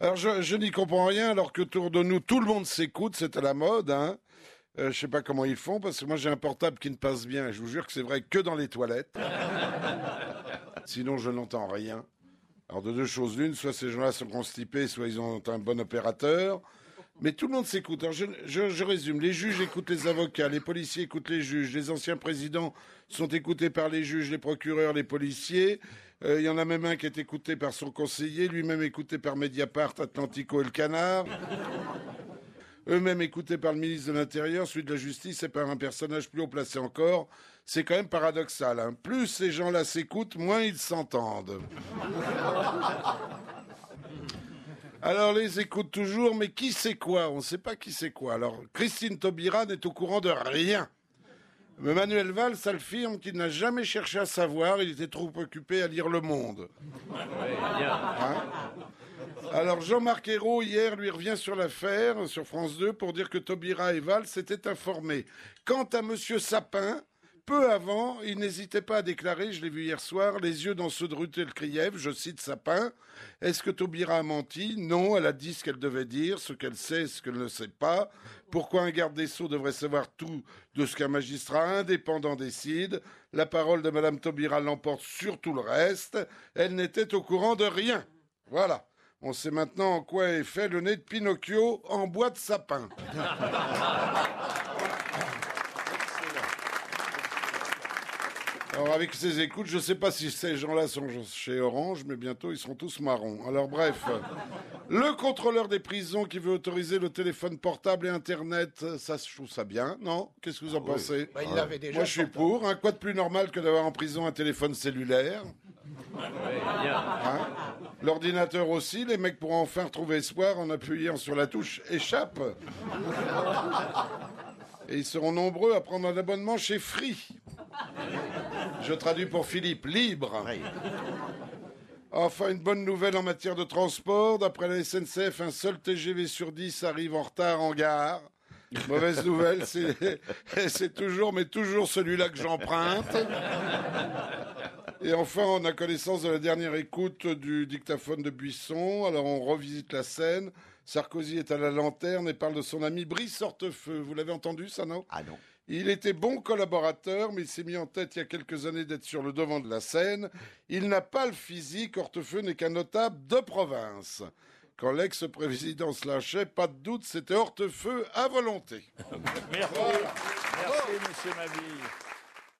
Alors je, je n'y comprends rien alors que autour de nous tout le monde s'écoute, c'est à la mode. Hein. Euh, je sais pas comment ils font parce que moi j'ai un portable qui ne passe bien. Je vous jure que c'est vrai que dans les toilettes. Sinon je n'entends rien. Alors de deux choses l'une, soit ces gens-là sont constipés, soit ils ont un bon opérateur. Mais tout le monde s'écoute. Je, je résume. Les juges écoutent les avocats, les policiers écoutent les juges, les anciens présidents sont écoutés par les juges, les procureurs, les policiers. Euh, Il y en a même un qui est écouté par son conseiller, lui-même écouté par Mediapart, Atlantico et le Canard. Eux-mêmes écoutés par le ministre de l'Intérieur, celui de la Justice et par un personnage plus haut placé encore. C'est quand même paradoxal. Hein. Plus ces gens-là s'écoutent, moins ils s'entendent. Alors les écoute toujours, mais qui sait quoi? On ne sait pas qui c'est quoi. Alors Christine Taubira n'est au courant de rien. Mais Manuel Valls affirme qu'il n'a jamais cherché à savoir, il était trop occupé à lire Le Monde. Hein? Alors Jean-Marc Ayrault, hier, lui revient sur l'affaire, sur France 2, pour dire que Taubira et Valls s'étaient informés. Quant à Monsieur Sapin, peu avant, il n'hésitait pas à déclarer, je l'ai vu hier soir, les yeux dans ceux de Rutel Kriev, je cite Sapin. Est-ce que Taubira a menti? Non, elle a dit ce qu'elle devait dire, ce qu'elle sait, ce qu'elle ne sait pas. Pourquoi un garde des Sceaux devrait savoir tout de ce qu'un magistrat indépendant décide? La parole de Madame Taubira l'emporte sur tout le reste. Elle n'était au courant de rien. Voilà. On sait maintenant en quoi est fait le nez de Pinocchio en bois de sapin. Alors avec ces écoutes, je ne sais pas si ces gens-là sont chez Orange, mais bientôt ils seront tous marrons. Alors bref, le contrôleur des prisons qui veut autoriser le téléphone portable et Internet, ça je trouve ça bien, non? Qu'est-ce que vous en pensez? Bah, il l'avait déjà. Moi je suis pour. Un quoi de plus normal que d'avoir en prison un téléphone cellulaire? Hein? L'ordinateur aussi, les mecs pourront enfin retrouver espoir en appuyant sur la touche échappe. Et ils seront nombreux à prendre un abonnement chez Free. Je traduis pour Philippe, libre. Enfin, une bonne nouvelle en matière de transport. D'après la SNCF, un seul TGV sur 10 arrive en retard en gare. Mauvaise nouvelle, c'est c'est toujours, mais toujours celui-là que j'emprunte. Et enfin, on a connaissance de la dernière écoute du dictaphone de Buisson. Alors, on revisite la scène. Sarkozy est à la lanterne et parle de son ami Brice Hortefeux. Vous l'avez entendu, ça, non? Ah non. Il était bon collaborateur, mais il s'est mis en tête il y a quelques années d'être sur le devant de la scène. Il n'a pas le physique. Hortefeux n'est qu'un notable de province. Quand l'ex-président se lâchait, pas de doute, c'était Hortefeux à volonté. Merci. Merci, monsieur Mabille.